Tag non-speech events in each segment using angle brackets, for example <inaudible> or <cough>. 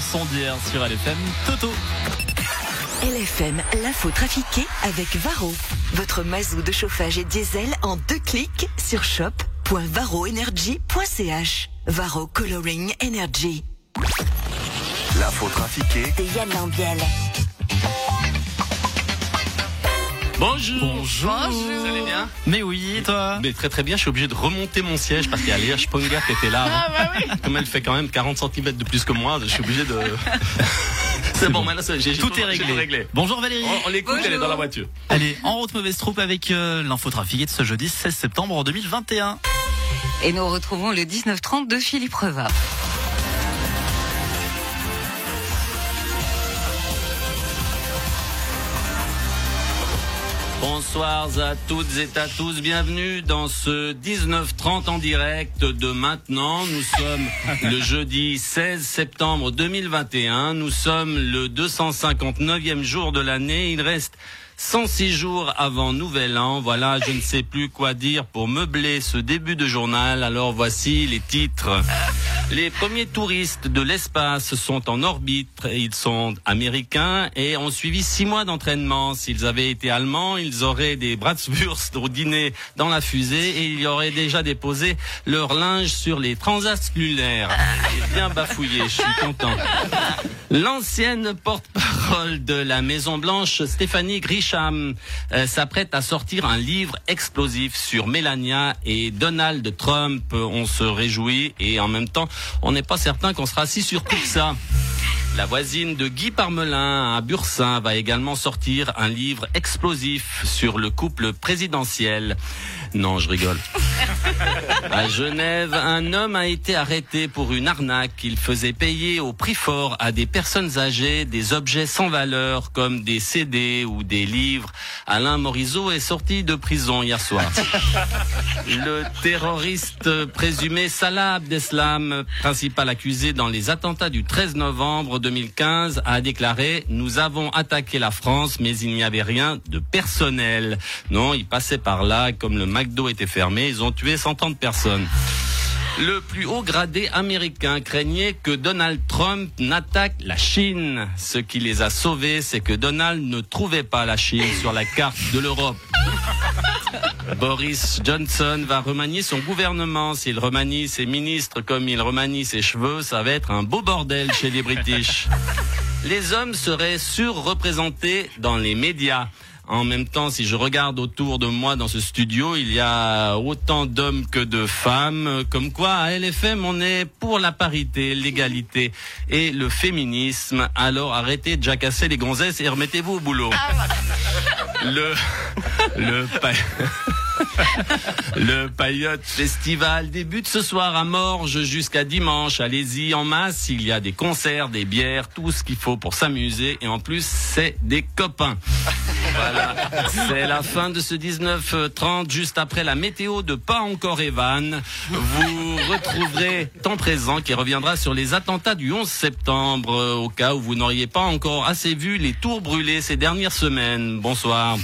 d'hier sur LFM. Toto. LFM, l'info trafiquée avec Varro. Votre mazou de chauffage et diesel en deux clics sur shop.varroenergy.ch. Varro Coloring Energy. L'info trafiquée De Yann Lambiel. Bonjour. Bonjour. Vous allez bien Mais oui, et toi Mais très très bien, je suis obligé de remonter mon siège parce qu'il y a Léa Sponger qui était là. Ah, bah Comme elle fait quand même 40 cm de plus que moi, je suis obligé de... <laughs> c'est bon, maintenant c'est- j'ai j'ai Tout est réglé. Bonjour Valérie. On, on l'écoute, elle est dans la voiture. Allez, en route mauvaise troupe avec euh, l'info trafiquée de ce jeudi 16 septembre 2021. Et nous retrouvons le 1930 de Philippe Reva. Bonsoir à toutes et à tous, bienvenue dans ce 19.30 en direct de maintenant. Nous sommes le jeudi 16 septembre 2021, nous sommes le 259e jour de l'année, il reste 106 jours avant Nouvel An, voilà, je ne sais plus quoi dire pour meubler ce début de journal, alors voici les titres. Les premiers touristes de l'espace sont en orbite. Ils sont américains et ont suivi six mois d'entraînement. S'ils avaient été allemands, ils auraient des Bratwurst au dîner dans la fusée et ils auraient déjà déposé leur linge sur les transats lunaires. Bien bafouillé, je suis content. L'ancienne porte-parole de la Maison Blanche, Stéphanie Grisham, euh, s'apprête à sortir un livre explosif sur Melania et Donald Trump. On se réjouit et en même temps, on n'est pas certain qu'on sera si sur tout ça. La voisine de Guy Parmelin à Bursin va également sortir un livre explosif sur le couple présidentiel. Non, je rigole. <laughs> À Genève, un homme a été arrêté pour une arnaque. Il faisait payer au prix fort à des personnes âgées des objets sans valeur comme des CD ou des livres. Alain Morisot est sorti de prison hier soir. <laughs> Le terroriste présumé Salah Abdeslam, principal accusé dans les attentats du 13 novembre 2015, a déclaré « Nous avons attaqué la France, mais il n'y avait rien de personnel. » Non, il passait par là, comme le McDo était fermé, ils ont tué 130 personnes. Le plus haut gradé américain craignait que Donald Trump n'attaque la Chine. Ce qui les a sauvés, c'est que Donald ne trouvait pas la Chine sur la carte de l'Europe. <laughs> Boris Johnson va remanier son gouvernement. S'il remanie ses ministres comme il remanie ses cheveux, ça va être un beau bordel chez les British. <laughs> Les hommes seraient surreprésentés dans les médias. En même temps, si je regarde autour de moi dans ce studio, il y a autant d'hommes que de femmes. Comme quoi, à LFM, on est pour la parité, l'égalité et le féminisme. Alors arrêtez de jacasser les gonzesses et remettez-vous au boulot. Le, le, <laughs> le Payotte Festival débute ce soir à Morges jusqu'à dimanche. Allez-y en masse. Il y a des concerts, des bières, tout ce qu'il faut pour s'amuser. Et en plus, c'est des copains. Voilà. C'est la fin de ce 19-30, juste après la météo de Pas encore Evan. Retrouverez temps présent qui reviendra sur les attentats du 11 septembre, euh, au cas où vous n'auriez pas encore assez vu les tours brûlés ces dernières semaines. Bonsoir. Ouais,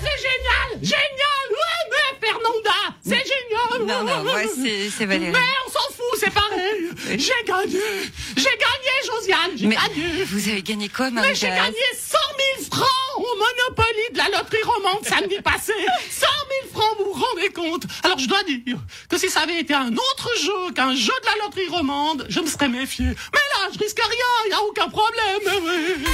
c'est génial Génial. Ouais, mais Fernanda C'est génial. Non, non, moi, <laughs> c'est c'est Valérie. Mais on s'en fout, c'est pareil. J'ai gagné J'ai gagné, Josiane J'ai gagné. vous avez gagné quoi, Mais j'ai gagné 100 000 francs au Monopoly de la loterie romande samedi passé. 100 000 francs, vous vous rendez compte Alors je dois dire que si ça avait été un autre jeu qu'un jeu de la loterie romande, je me serais méfié. Mais là, je risque rien, il a aucun problème. oui.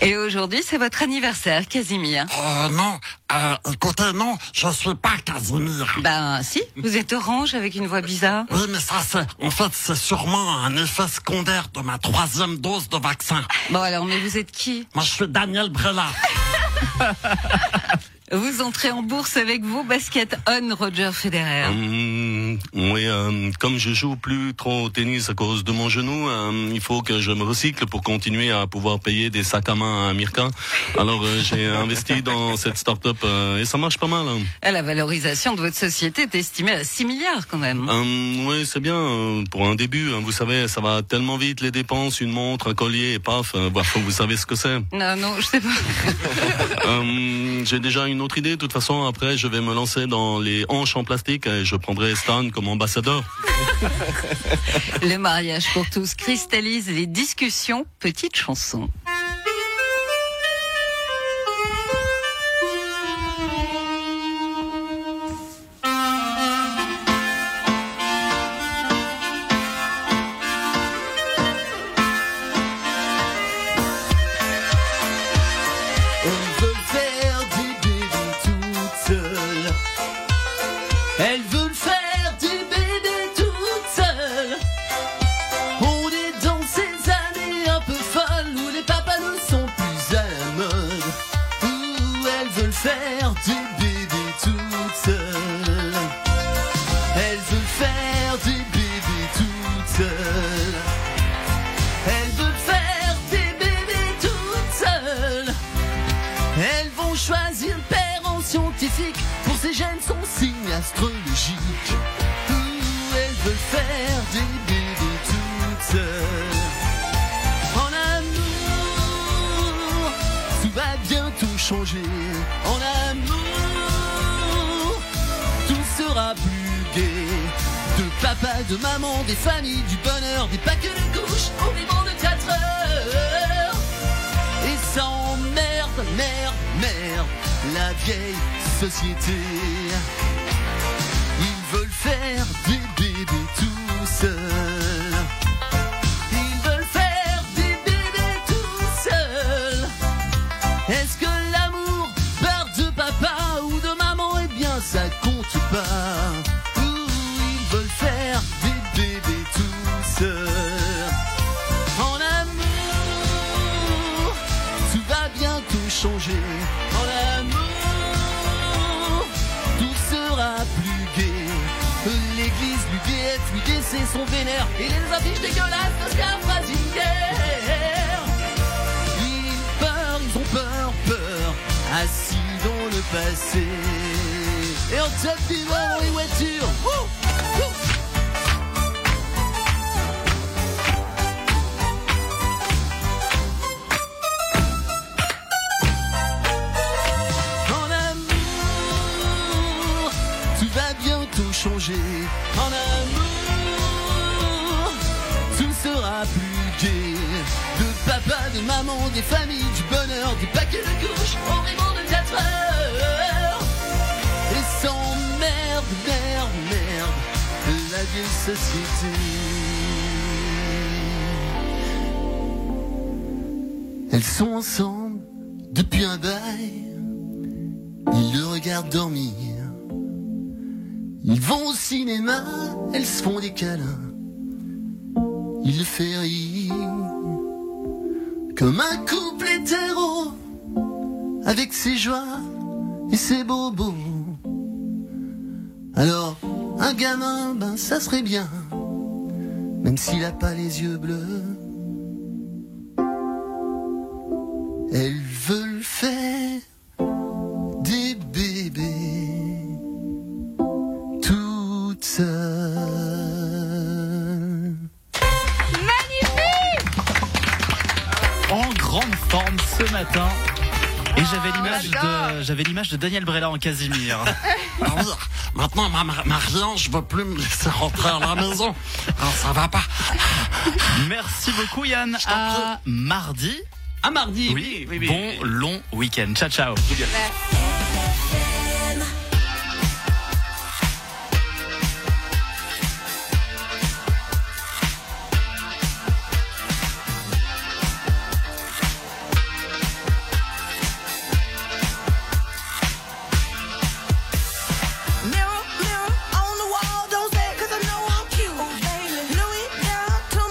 <laughs> Et aujourd'hui, c'est votre anniversaire, Casimir. Euh, non, euh, écoutez, non, je suis pas Casimir. Ben, si, vous êtes orange avec une voix bizarre. Oui, mais ça, c'est, en fait, c'est sûrement un effet secondaire de ma troisième dose de vaccin. Bon, alors, mais vous êtes qui? Moi, je suis Daniel Brella. <laughs> Vous entrez en bourse avec vos baskets on Roger Federer. Hum, oui, euh, comme je joue plus trop au tennis à cause de mon genou, euh, il faut que je me recycle pour continuer à pouvoir payer des sacs à main à Mirka. Alors euh, j'ai <laughs> investi dans cette start-up et ça marche pas mal. hein. La valorisation de votre société est estimée à 6 milliards quand même. Hum, oui, c'est bien pour un début. hein. vous savez, ça va tellement vite les dépenses, une montre, un collier et paf. bah, vous savez ce que c'est. Non, non, je sais pas. Hum, j'ai déjà une autre idée. De toute façon, après, je vais me lancer dans les hanches en plastique et je prendrai Stan comme ambassadeur. <laughs> Le mariage pour tous cristallise les discussions. Petite chanson. Bébés toutes seules. Elles veulent faire des bébés toutes seules. Elles veulent faire des bébés toutes seules. Elles vont choisir le père en scientifique pour ces gènes son signe astrologique. Ouh, elles veulent faire des bébés toutes seules. En amour, tout va bientôt changer. En amour, plus gai. De papa, de maman, des familles, du bonheur, des paquets de couches, au vivant de 4 heures. Et sans merde, merde, merde, la vieille société. Ils veulent faire des bébés tout seuls. Ils veulent faire des bébés tout seuls. Est-ce que l'amour part de papa ou de maman? Eh bien, ça compte Ouh, ils veulent faire des bébés tout seuls. En amour, tout va bientôt changer. En amour, tout sera plus gai. L'église, l'UDF, l'UDC sont vénères. Et les affiches dégueulasses de Scarfrasière. Ils peur, ils ont peur, peur. Assis dans le passé. Et en tête vivant dans les voitures. Ouh, bientôt changer. En amour, tout sera plus gai. De papa, de maman, des familles, du bonheur, des paquets de au vivant Elles sont ensemble depuis un bail. Ils le regardent dormir. Ils vont au cinéma, elles se font des câlins. Il le fait rire. Comme un couple hétéro, avec ses joies et ses bobos. Alors, un gamin, ben ça serait bien, même s'il a pas les yeux bleus. J'avais l'image de, j'avais l'image de Daniel Brella en Casimir. <laughs> Ah Maintenant, ma ma- Marianne, je veux plus me laisser rentrer à la maison. Alors, ça va pas. Merci beaucoup Yann. À mardi. À mardi, Oui, oui. Bon long week-end. Ciao ciao.